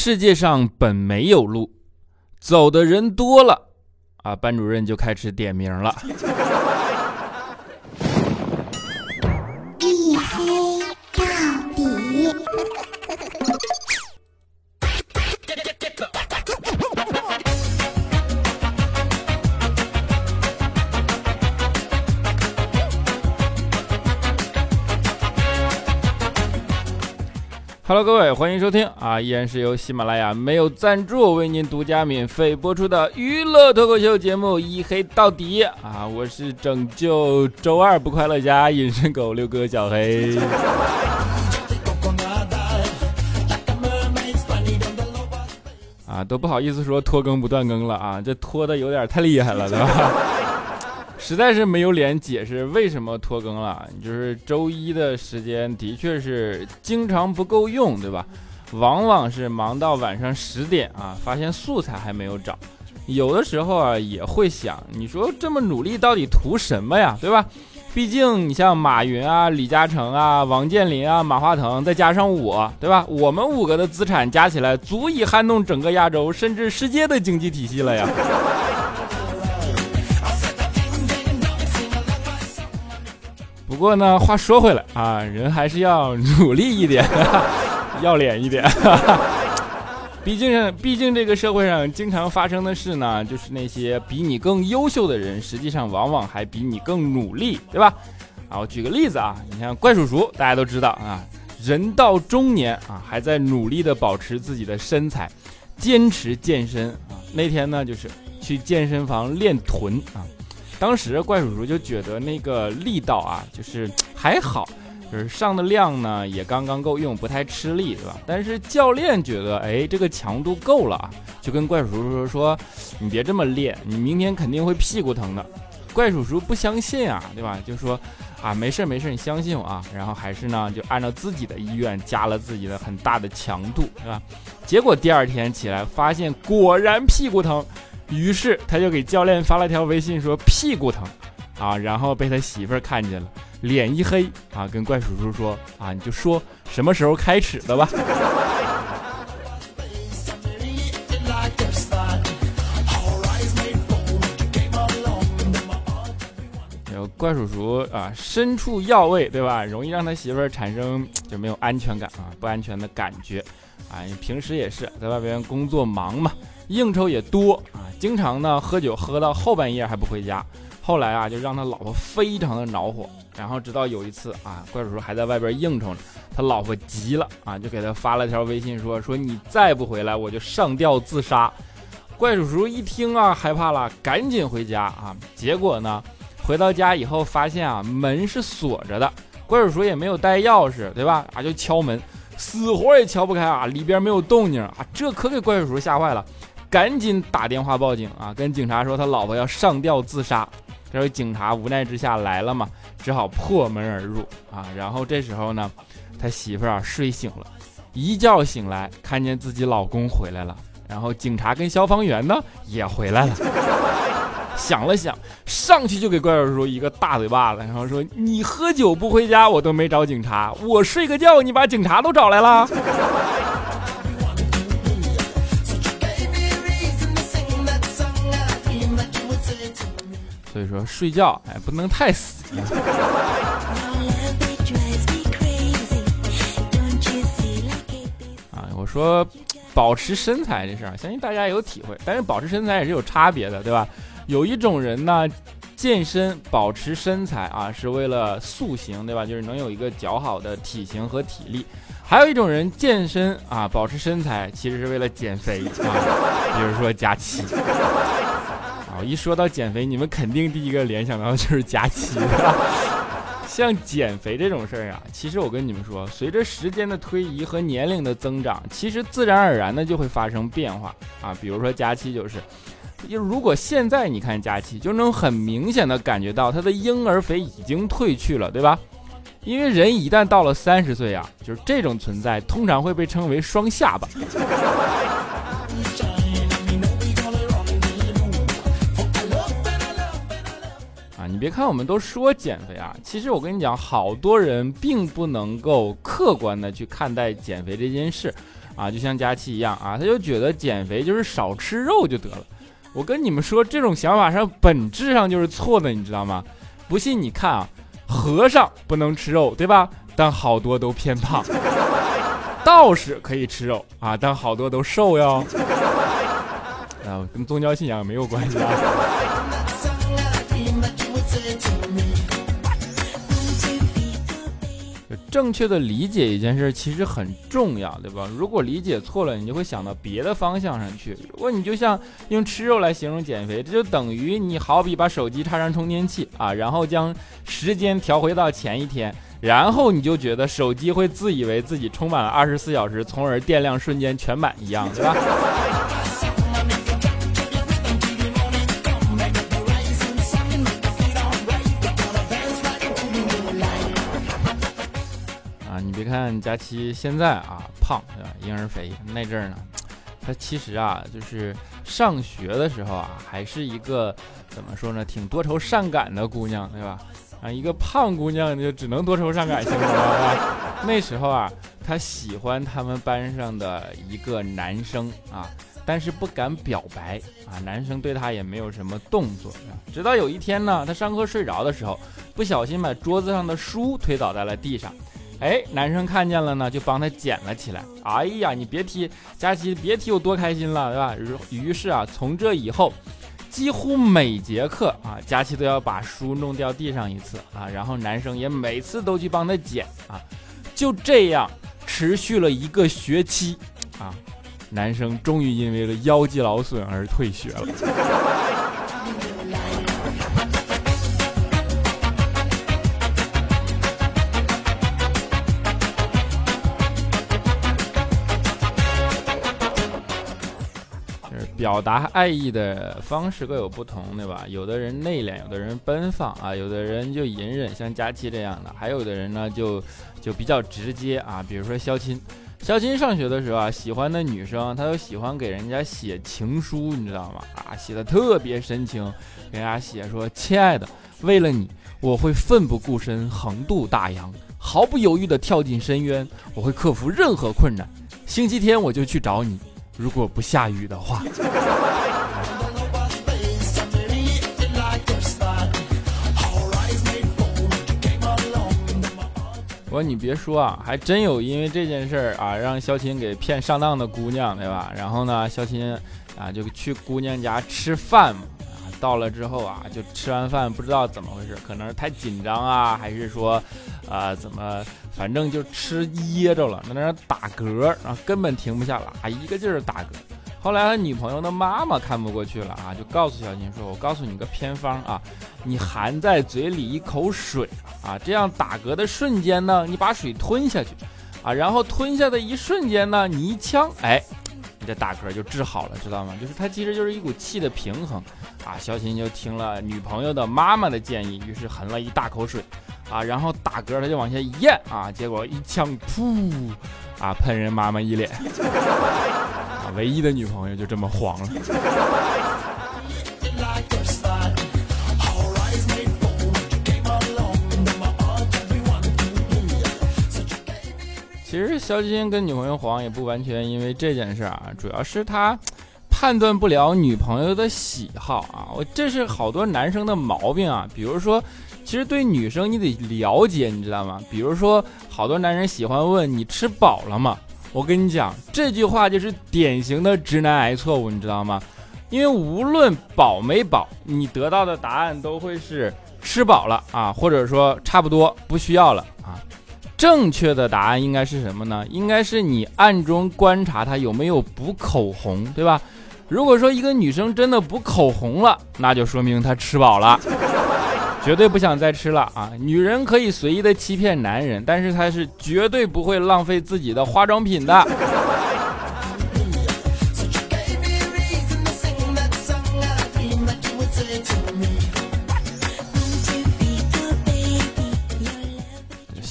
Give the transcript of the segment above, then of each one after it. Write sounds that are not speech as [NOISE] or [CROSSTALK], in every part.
世界上本没有路，走的人多了，啊，班主任就开始点名了。Hello，各位，欢迎收听啊！依然是由喜马拉雅没有赞助为您独家免费播出的娱乐脱口秀节目《一黑到底》啊！我是拯救周二不快乐家隐身狗六哥小黑。啊，都不好意思说拖更不断更了啊！这拖的有点太厉害了，对吧？实在是没有脸解释为什么拖更了，就是周一的时间的确是经常不够用，对吧？往往是忙到晚上十点啊，发现素材还没有找，有的时候啊也会想，你说这么努力到底图什么呀，对吧？毕竟你像马云啊、李嘉诚啊、王健林啊、马化腾，再加上我，对吧？我们五个的资产加起来，足以撼动整个亚洲甚至世界的经济体系了呀。不过呢，话说回来啊，人还是要努力一点，[LAUGHS] 要脸一点。毕竟，毕竟这个社会上经常发生的事呢，就是那些比你更优秀的人，实际上往往还比你更努力，对吧？啊，我举个例子啊，你像怪叔叔，大家都知道啊，人到中年啊，还在努力的保持自己的身材，坚持健身啊。那天呢，就是去健身房练臀啊。当时怪叔叔就觉得那个力道啊，就是还好，就是上的量呢也刚刚够用，不太吃力，是吧？但是教练觉得，哎，这个强度够了啊，就跟怪叔叔说说，你别这么练，你明天肯定会屁股疼的。怪叔叔不相信啊，对吧？就说啊，没事没事，你相信我啊。然后还是呢，就按照自己的意愿加了自己的很大的强度，是吧？结果第二天起来发现，果然屁股疼。于是他就给教练发了条微信说屁股疼，啊，然后被他媳妇儿看见了，脸一黑啊，跟怪叔叔说啊，你就说什么时候开始的吧。[LAUGHS] 有怪叔叔啊，身处要位，对吧？容易让他媳妇儿产生就没有安全感啊，不安全的感觉啊。平时也是在外边工作忙嘛。应酬也多啊，经常呢喝酒喝到后半夜还不回家，后来啊就让他老婆非常的恼火，然后直到有一次啊，怪叔叔还在外边应酬呢，他老婆急了啊，就给他发了条微信说说你再不回来我就上吊自杀。怪叔叔一听啊害怕了，赶紧回家啊，结果呢回到家以后发现啊门是锁着的，怪叔叔也没有带钥匙，对吧？啊就敲门，死活也敲不开啊，里边没有动静啊，这可给怪叔叔吓坏了。赶紧打电话报警啊！跟警察说他老婆要上吊自杀。这时候警察无奈之下来了嘛，只好破门而入啊。然后这时候呢，他媳妇儿啊睡醒了，一觉醒来看见自己老公回来了，然后警察跟消防员呢也回来了。[LAUGHS] 想了想，上去就给怪叔叔一个大嘴巴子，然后说：“你喝酒不回家，我都没找警察；我睡个觉，你把警察都找来了。”所以说睡觉哎不能太死。啊，我说保持身材这事儿，相信大家有体会。但是保持身材也是有差别的，对吧？有一种人呢，健身保持身材啊，是为了塑形，对吧？就是能有一个较好的体型和体力。还有一种人健身啊，保持身材，其实是为了减肥啊，比如说佳一说到减肥，你们肯定第一个联想到的就是佳期。[LAUGHS] 像减肥这种事儿啊，其实我跟你们说，随着时间的推移和年龄的增长，其实自然而然的就会发生变化啊。比如说佳期就是，如果现在你看佳期，就能很明显的感觉到他的婴儿肥已经褪去了，对吧？因为人一旦到了三十岁啊，就是这种存在，通常会被称为双下巴。你别看我们都说减肥啊，其实我跟你讲，好多人并不能够客观的去看待减肥这件事，啊，就像佳期一样啊，他就觉得减肥就是少吃肉就得了。我跟你们说，这种想法上本质上就是错的，你知道吗？不信你看啊，和尚不能吃肉，对吧？但好多都偏胖。道士可以吃肉啊，但好多都瘦哟。啊，跟宗教信仰没有关系啊。正确的理解一件事其实很重要，对吧？如果理解错了，你就会想到别的方向上去。如果你就像用吃肉来形容减肥，这就等于你好比把手机插上充电器啊，然后将时间调回到前一天，然后你就觉得手机会自以为自己充满了二十四小时，从而电量瞬间全满一样，对吧？看佳期现在啊胖对吧，婴儿肥那阵儿呢，她其实啊就是上学的时候啊，还是一个怎么说呢，挺多愁善感的姑娘对吧？啊，一个胖姑娘就只能多愁善感，行吧？那时候啊，她喜欢他们班上的一个男生啊，但是不敢表白啊，男生对她也没有什么动作。直到有一天呢，她上课睡着的时候，不小心把桌子上的书推倒在了地上。哎，男生看见了呢，就帮他捡了起来。哎呀，你别提佳琪，别提有多开心了，对吧？于是啊，从这以后，几乎每节课啊，佳琪都要把书弄掉地上一次啊，然后男生也每次都去帮他捡啊。就这样持续了一个学期啊，男生终于因为了腰肌劳损而退学了。表达爱意的方式各有不同，对吧？有的人内敛，有的人奔放啊，有的人就隐忍，像佳期这样的，还有的人呢就就比较直接啊。比如说肖钦，肖钦上学的时候啊，喜欢的女生，他都喜欢给人家写情书，你知道吗？啊，写的特别深情，给人家写说：“亲爱的，为了你，我会奋不顾身，横渡大洋，毫不犹豫地跳进深渊，我会克服任何困难。星期天我就去找你。”如果不下雨的话，我说你别说啊，还真有因为这件事儿啊，让肖琴给骗上当的姑娘，对吧？然后呢，肖琴啊就去姑娘家吃饭嘛。到了之后啊，就吃完饭不知道怎么回事，可能是太紧张啊，还是说，啊怎么，反正就吃噎着了，在那打嗝，然后根本停不下来，啊一个劲儿打嗝。后来他女朋友的妈妈看不过去了啊，就告诉小金说：“我告诉你个偏方啊，你含在嘴里一口水啊，这样打嗝的瞬间呢，你把水吞下去，啊，然后吞下的一瞬间呢，你一呛，哎。”这打嗝就治好了，知道吗？就是它其实就是一股气的平衡啊。小琴就听了女朋友的妈妈的建议，于是含了一大口水啊，然后打嗝他就往下一咽啊，结果一枪噗啊喷人妈妈一脸 [LAUGHS] 啊，唯一的女朋友就这么黄了。其实肖金跟女朋友黄也不完全因为这件事儿啊，主要是他判断不了女朋友的喜好啊。我这是好多男生的毛病啊。比如说，其实对女生你得了解，你知道吗？比如说，好多男人喜欢问你吃饱了吗？我跟你讲，这句话就是典型的直男癌错误，你知道吗？因为无论饱没饱，你得到的答案都会是吃饱了啊，或者说差不多不需要了啊。正确的答案应该是什么呢？应该是你暗中观察她有没有补口红，对吧？如果说一个女生真的补口红了，那就说明她吃饱了，[LAUGHS] 绝对不想再吃了啊！女人可以随意的欺骗男人，但是她是绝对不会浪费自己的化妆品的。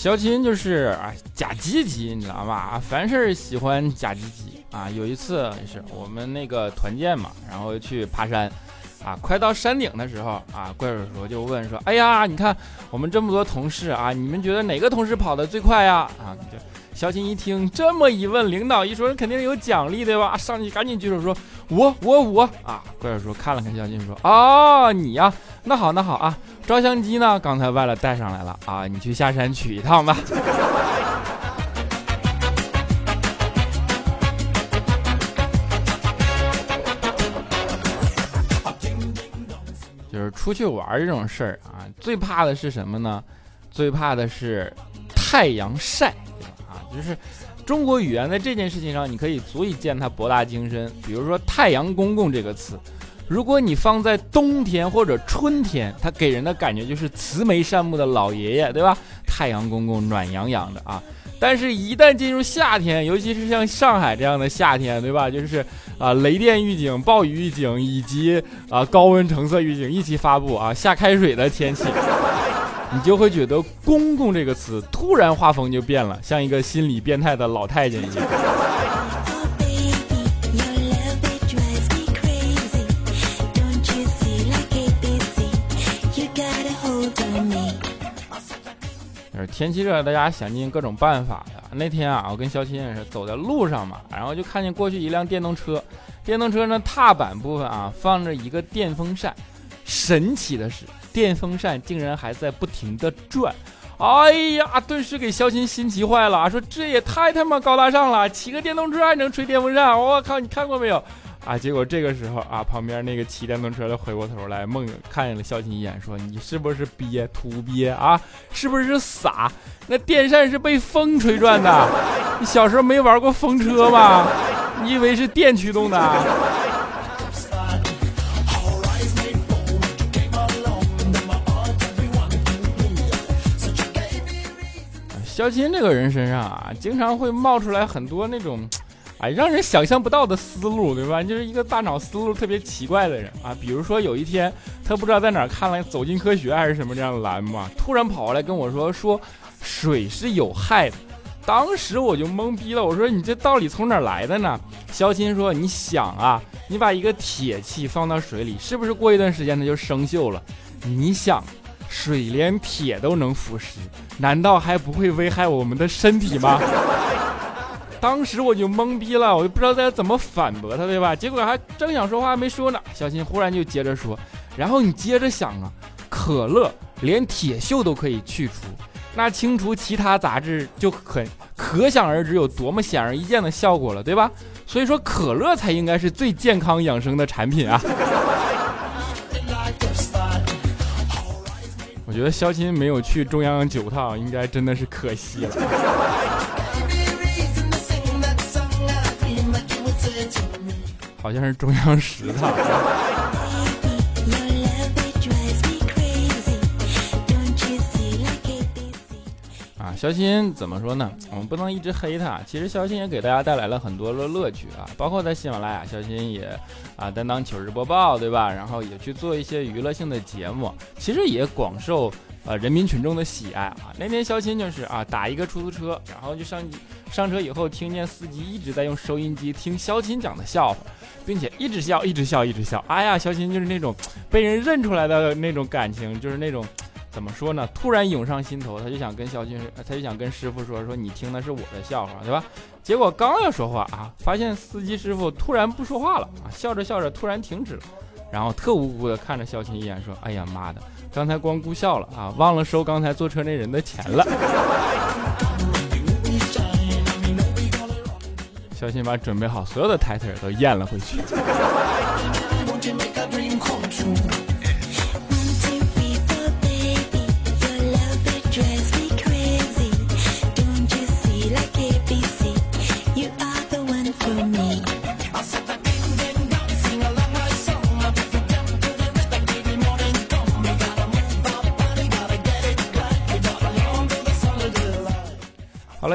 肖琴就是啊假积极，你知道吧？凡事喜欢假积极啊。有一次也是我们那个团建嘛，然后去爬山，啊，快到山顶的时候啊，怪叔叔就问说：“哎呀，你看我们这么多同事啊，你们觉得哪个同事跑得最快呀？”啊，就肖琴一听这么一问，领导一说肯定有奖励对吧？上去赶紧举手说：“我我我啊！”怪叔叔看了看肖琴说：“哦，你呀，那好那好啊，照相机呢？刚才忘了带上来了啊，你去下山取一趟吧。”就是出去玩这种事儿啊，最怕的是什么呢？最怕的是太阳晒。啊就是中国语言在这件事情上，你可以足以见它博大精深。比如说“太阳公公”这个词，如果你放在冬天或者春天，它给人的感觉就是慈眉善目的老爷爷，对吧？太阳公公暖洋洋的啊。但是，一旦进入夏天，尤其是像上海这样的夏天，对吧？就是啊，雷电预警、暴雨预警以及啊高温橙色预警一起发布啊，下开水的天气。[LAUGHS] 你就会觉得“公公”这个词突然画风就变了，像一个心理变态的老太监一样。天气热，大家想尽各种办法的。那天啊，我跟肖钦也是走在路上嘛，然后就看见过去一辆电动车，电动车呢踏板部分啊放着一个电风扇，神奇的是。电风扇竟然还在不停的转，哎呀，顿时给肖钦心急坏了，说这也太他妈高大上了，骑个电动车还能吹电风扇，我靠，你看过没有？啊，结果这个时候啊，旁边那个骑电动车的回过头来，梦看见了肖钦一眼，说你是不是憋土鳖啊？是不是傻？那电扇是被风吹转的，你小时候没玩过风车吗？你以为是电驱动的？[LAUGHS] 肖钦这个人身上啊，经常会冒出来很多那种，哎，让人想象不到的思路，对吧？就是一个大脑思路特别奇怪的人啊。比如说有一天，他不知道在哪看了《走进科学》还是什么这样的栏目啊，突然跑过来跟我说，说水是有害的。当时我就懵逼了，我说你这道理从哪儿来的呢？肖钦说，你想啊，你把一个铁器放到水里，是不是过一段时间它就生锈了？你想。水连铁都能腐蚀，难道还不会危害我们的身体吗？当时我就懵逼了，我就不知道该怎么反驳他，对吧？结果还正想说话没说呢，小新忽然就接着说，然后你接着想啊，可乐连铁锈都可以去除，那清除其他杂质就很可想而知有多么显而易见的效果了，对吧？[LAUGHS] 所以说可乐才应该是最健康养生的产品啊。[LAUGHS] 我觉得肖钦没有去中央九套，应该真的是可惜了。好像是中央十套。啊肖鑫怎么说呢？我们不能一直黑他。其实肖鑫也给大家带来了很多的乐趣啊，包括在喜马拉雅，肖鑫也啊担当糗事播报，对吧？然后也去做一些娱乐性的节目，其实也广受呃人民群众的喜爱啊。那天肖鑫就是啊打一个出租车，然后就上上车以后，听见司机一直在用收音机听肖鑫讲的笑话，并且一直笑，一直笑，一直笑。哎呀，肖鑫就是那种被人认出来的那种感情，就是那种。怎么说呢？突然涌上心头，他就想跟肖军，他就想跟师傅说说，你听的是我的笑话，对吧？结果刚要说话啊，发现司机师傅突然不说话了啊，笑着笑着突然停止了，然后特无辜的看着肖钦一眼，说：“哎呀妈的，刚才光顾笑了啊，忘了收刚才坐车那人的钱了。”小心把准备好所有的台词都咽了回去。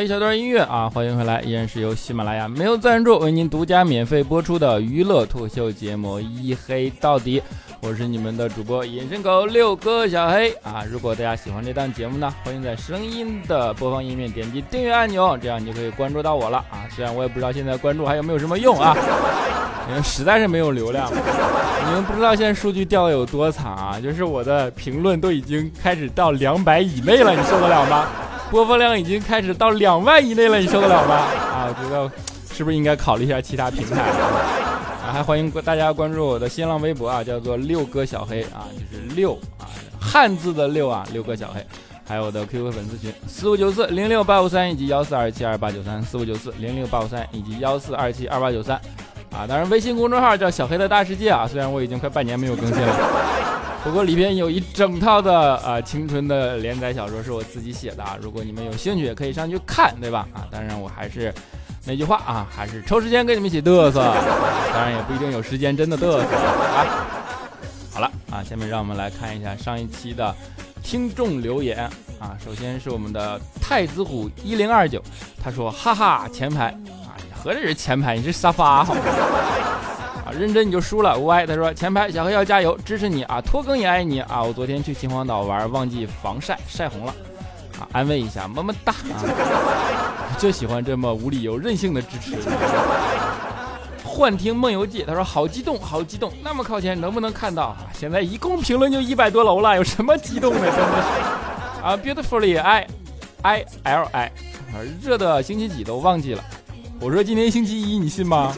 一小段音乐啊，欢迎回来，依然是由喜马拉雅没有赞助为您独家免费播出的娱乐脱口秀节目《一黑到底》，我是你们的主播隐身狗六哥小黑啊。如果大家喜欢这档节目呢，欢迎在声音的播放页面点击订阅按钮，这样你就可以关注到我了啊。虽然我也不知道现在关注还有没有什么用啊，[LAUGHS] 因为实在是没有流量。你们不知道现在数据掉的有多惨啊，就是我的评论都已经开始到两百以内了，你受得了吗？播放量已经开始到两万以内了，你受得了吗？[LAUGHS] 啊，我觉得是不是应该考虑一下其他平台？啊，还欢迎大家关注我的新浪微博啊，叫做六哥小黑啊，就是六啊，汉字的六啊，六哥小黑。还有我的 QQ 粉丝群四五九四零六八五三以及幺四二七二八九三四五九四零六八五三以及幺四二七二八九三。啊，当然微信公众号叫小黑的大世界啊，虽然我已经快半年没有更新了，不过里边有一整套的啊青春的连载小说是我自己写的啊，如果你们有兴趣也可以上去看，对吧？啊，当然我还是那句话啊，还是抽时间跟你们一起嘚瑟，当然也不一定有时间真的嘚瑟啊。好了啊，下面让我们来看一下上一期的听众留言啊，首先是我们的太子虎一零二九，他说哈哈前排啊。合着是前排，你是沙发好吗？认真你就输了。歪他说前排小黑要加油，支持你啊！拖更也爱你啊！我昨天去秦皇岛玩，忘记防晒，晒红了啊！安慰一下，么么哒啊！[LAUGHS] 就喜欢这么无理由任性的支持。幻听梦游记他说好激动，好激动，那么靠前能不能看到？现在一共评论就一百多楼了，有什么激动的？真的是啊，beautifully i i l i，热的星期几都忘记了。我说今天星期一，你信吗？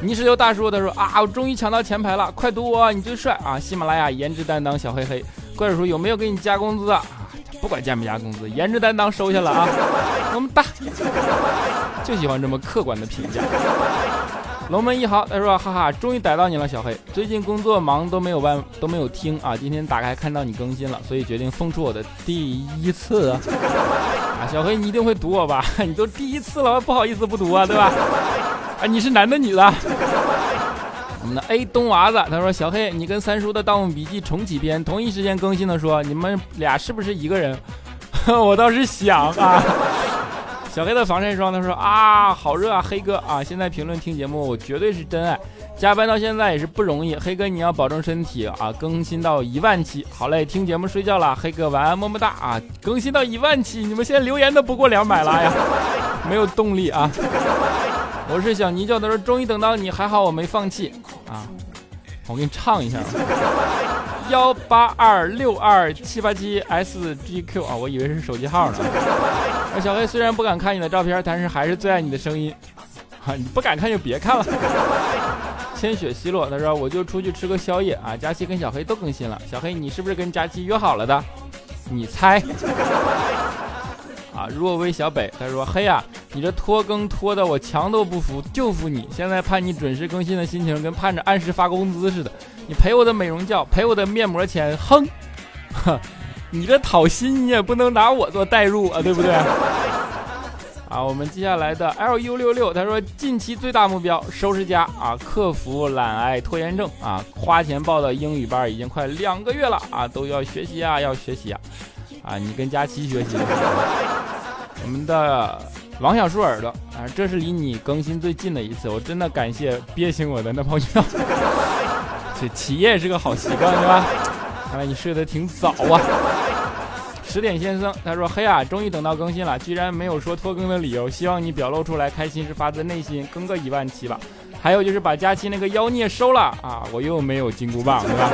泥石流大叔他说啊，我终于抢到前排了，快读我，你最帅啊！喜马拉雅颜值担当小黑黑，怪叔叔有没有给你加工资啊？不管加没加工资，颜值担当收下了啊！么么哒，就喜欢这么客观的评价。龙门一号他说哈哈，终于逮到你了，小黑，最近工作忙都没有办都没有听啊，今天打开看到你更新了，所以决定送出我的第一次。啊，小黑，你一定会读我吧？[LAUGHS] 你都第一次了，不好意思不读啊，对吧？啊，你是男的女的？[LAUGHS] 我们的 A 东娃子他说：“小黑，你跟三叔的《盗墓笔记》重启篇同一时间更新的，说你们俩是不是一个人？” [LAUGHS] 我倒是想啊。小黑的防晒霜他说：“啊，好热啊，黑哥啊！现在评论听节目，我绝对是真爱。加班到现在也是不容易，黑哥你要保重身体啊！更新到一万期，好嘞，听节目睡觉了，黑哥晚安，么么哒啊！更新到一万期，你们现在留言都不过两百了呀，没有动力啊！我是小泥鳅，他说终于等到你，还好我没放弃啊！我给你唱一下，幺八二六二七八七 SGQ 啊，我以为是手机号呢。[LAUGHS] ”小黑虽然不敢看你的照片，但是还是最爱你的声音。啊，你不敢看就别看了。[LAUGHS] 千雪奚落，他说我就出去吃个宵夜啊。佳期跟小黑都更新了，小黑你是不是跟佳期约好了的？你猜？若微小北，他说嘿呀，你这拖更拖的我墙都不服，就服你。现在盼你准时更新的心情跟盼着按时发工资似的。你赔我的美容觉，赔我的面膜钱，哼。[LAUGHS] 你这讨薪，你也不能拿我做代入啊，对不对？啊，我们接下来的 L U 六六，他说近期最大目标收拾家啊，克服懒癌拖延症啊，花钱报的英语班已经快两个月了啊，都要学习啊，要学习啊，啊，你跟佳琪学习。我们的王小树耳朵啊，这是离你更新最近的一次，我真的感谢憋醒我的那泡尿。[LAUGHS] 这起夜是个好习惯，对吧？看来你睡得挺早啊！十点先生他说：“嘿呀，终于等到更新了，居然没有说拖更的理由，希望你表露出来，开心是发自内心，更个一万七吧。还有就是把佳期那个妖孽收了啊，我又没有金箍棒，对吧？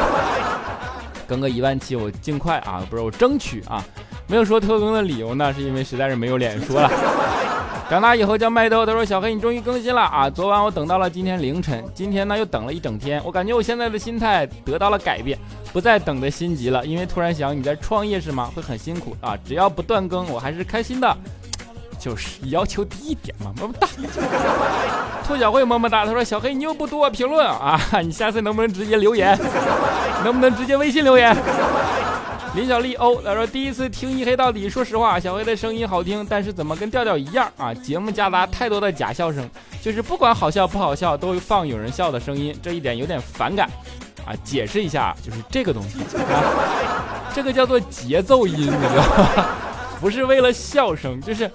更个一万七，我尽快啊，不是我争取啊，没有说特更的理由呢，是因为实在是没有脸说了。[LAUGHS] ”长大以后叫麦兜，他说：“小黑，你终于更新了啊！昨晚我等到了今天凌晨，今天呢又等了一整天。我感觉我现在的心态得到了改变，不再等的心急了。因为突然想，你在创业是吗？会很辛苦啊！只要不断更，我还是开心的。就是要求低一点嘛，么么哒。兔小慧么么哒，他说：小黑，你又不读我评论啊？你下次能不能直接留言？能不能直接微信留言？”林小丽欧他说：“第一次听一黑到底，说实话，小黑的声音好听，但是怎么跟调调一样啊？节目夹杂太多的假笑声，就是不管好笑不好笑，都会放有人笑的声音，这一点有点反感啊。解释一下，就是这个东西啊，这个叫做节奏音，你知道吗？[LAUGHS] 不是为了笑声，就是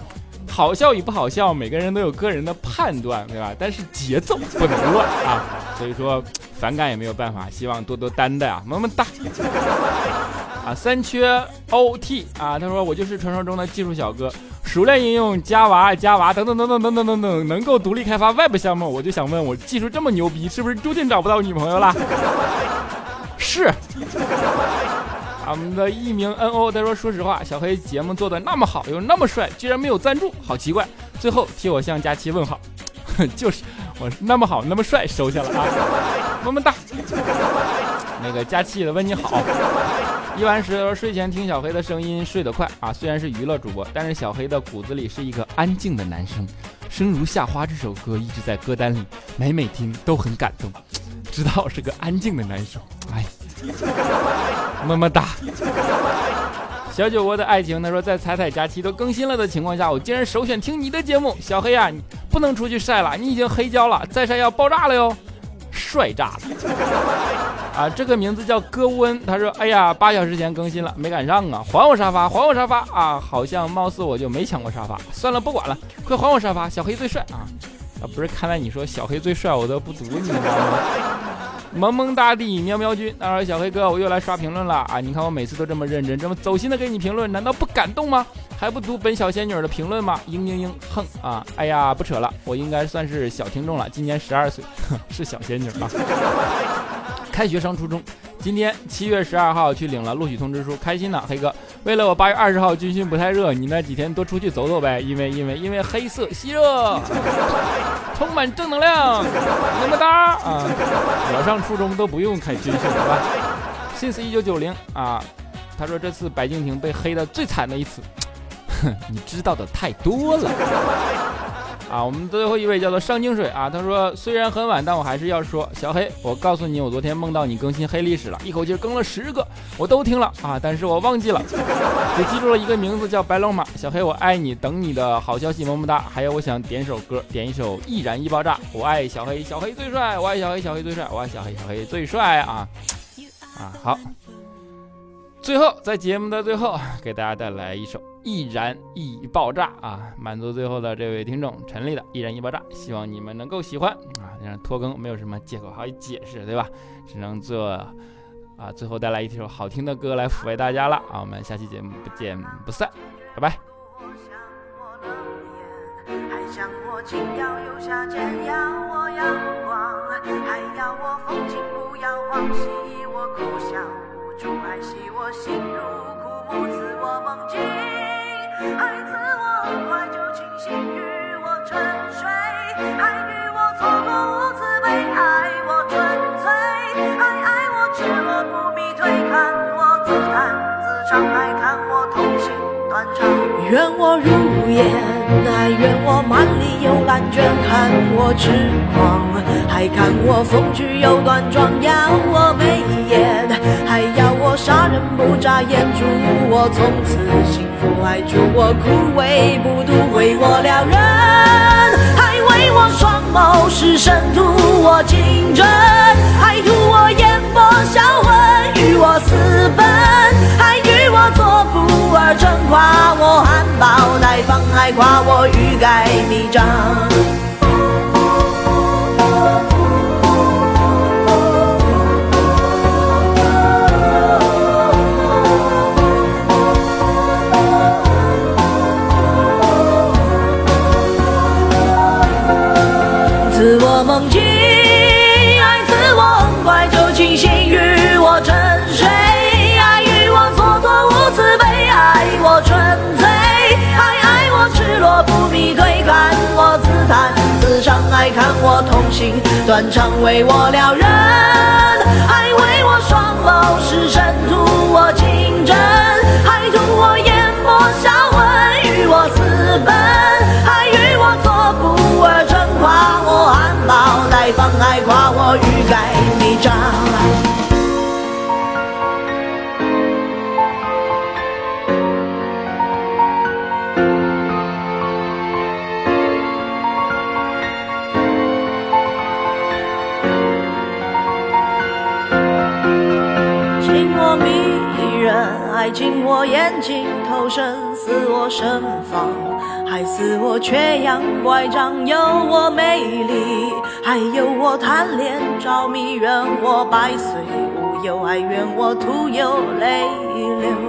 好笑与不好笑，每个人都有个人的判断，对吧？但是节奏不能乱啊，[LAUGHS] 所以说反感也没有办法，希望多多担待啊，么么哒。”啊，三缺 OT 啊！他说我就是传说中的技术小哥，熟练应用 Java、Java 等等等等等等等等，能够独立开发 Web 项目。我就想问，我技术这么牛逼，是不是注定找不到女朋友了？是。我们的艺名 N O 他说：“说实话，小黑节目做的那么好，又那么帅，居然没有赞助，好奇怪。”最后替我向佳期问好，[LAUGHS] 就是我那么好，那么帅，收下了啊，[LAUGHS] 么么哒。[LAUGHS] 那个佳期的问你好。一完时说睡前听小黑的声音睡得快啊，虽然是娱乐主播，但是小黑的骨子里是一个安静的男生。生如夏花这首歌一直在歌单里，每每听都很感动。知道是个安静的男生，哎，[LAUGHS] 么么哒。小酒窝的爱情，他说在彩彩假期都更新了的情况下，我竟然首选听你的节目。小黑啊，你不能出去晒了，你已经黑胶了，再晒要爆炸了哟，帅炸了。啊，这个名字叫哥温，他说，哎呀，八小时前更新了，没赶上啊，还我沙发，还我沙发啊，好像貌似我就没抢过沙发，算了，不管了，快还我沙发，小黑最帅啊。啊，不是，看来你说小黑最帅，我都不读你知道吗？萌萌哒地喵喵君，啊小黑哥，我又来刷评论了啊！你看我每次都这么认真，这么走心的给你评论，难道不感动吗？还不读本小仙女的评论吗？嘤嘤嘤，哼啊！哎呀，不扯了，我应该算是小听众了，今年十二岁，[LAUGHS] 是小仙女啊。[LAUGHS] 开学上初中，今天七月十二号去领了录取通知书，开心呢，黑哥。为了我八月二十号军训不太热，你那几天多出去走走呗，因为因为因为黑色吸热，[LAUGHS] 充满正能量，么么哒啊！我上初中都不用开军训了吧？Since 一九九零啊，他说这次白敬亭被黑的最惨的一次，哼，[LAUGHS] 你知道的太多了。啊，我们最后一位叫做上清水啊，他说虽然很晚，但我还是要说，小黑，我告诉你，我昨天梦到你更新黑历史了，一口气更了十个，我都听了啊，但是我忘记了，[LAUGHS] 只记住了一个名字叫白龙马。小黑，我爱你，等你的好消息，么么哒。还有，我想点首歌，点一首《易燃易爆炸》，我爱小黑，小黑最帅，我爱小黑，小黑最帅，我爱小黑，小黑最帅啊啊，好。最后，在节目的最后，给大家带来一首《易燃易爆炸》啊，满足最后的这位听众陈丽的《易燃易爆炸》，希望你们能够喜欢啊。让拖更没有什么借口好以解释，对吧？只能做啊，最后带来一首好听的歌来抚慰大家了啊。我们下期节目不见不散，拜拜。我心如枯木，赐我梦境；还赐我很快就清醒，与我沉睡，还与我错过，无慈悲，爱我纯粹，还爱我赤裸，不迷腿，看我自弹自唱，还看我痛心断肠，愿我如烟，还愿我满里有蓝卷，看我痴狂，还看我风趣又端庄，养我眉眼。我。杀人不眨眼，祝我从此幸福；还祝我枯萎不渡，为我撩人；还为我双眸失神，图我情真；还图我眼波销魂，与我私奔；还与我做不二臣，夸我含苞待放，还夸我欲盖弥彰。梦境，爱自我很快就清醒，与我沉睡，爱与我蹉跎，无慈悲，爱我纯粹，还爱我赤裸，不避推看我自弹自唱，爱看我痛心，断肠，为我撩人。爱进我眼睛，投身似我身房，还似我缺氧乖张，有我美丽，还有我贪恋着迷，愿我百岁无忧，还愿我徒有泪流。